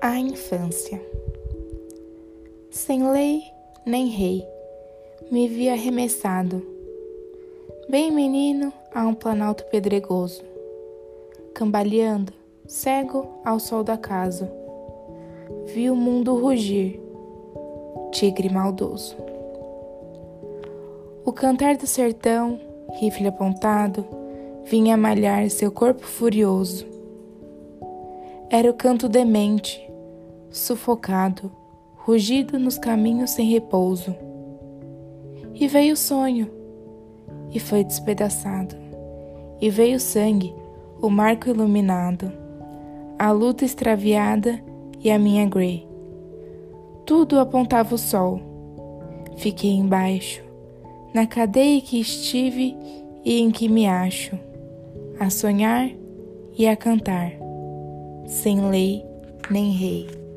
A infância. Sem lei nem rei, me vi arremessado, bem menino, a um planalto pedregoso, cambaleando, cego ao sol da casa. Vi o mundo rugir, tigre maldoso. O cantar do sertão, rifle apontado, vinha malhar seu corpo furioso. Era o canto demente, sufocado, rugido nos caminhos sem repouso. E veio o sonho, e foi despedaçado. E veio o sangue, o marco iluminado, a luta extraviada e a minha grey. Tudo apontava o sol. Fiquei embaixo, na cadeia que estive e em que me acho, a sonhar e a cantar, sem lei nem rei.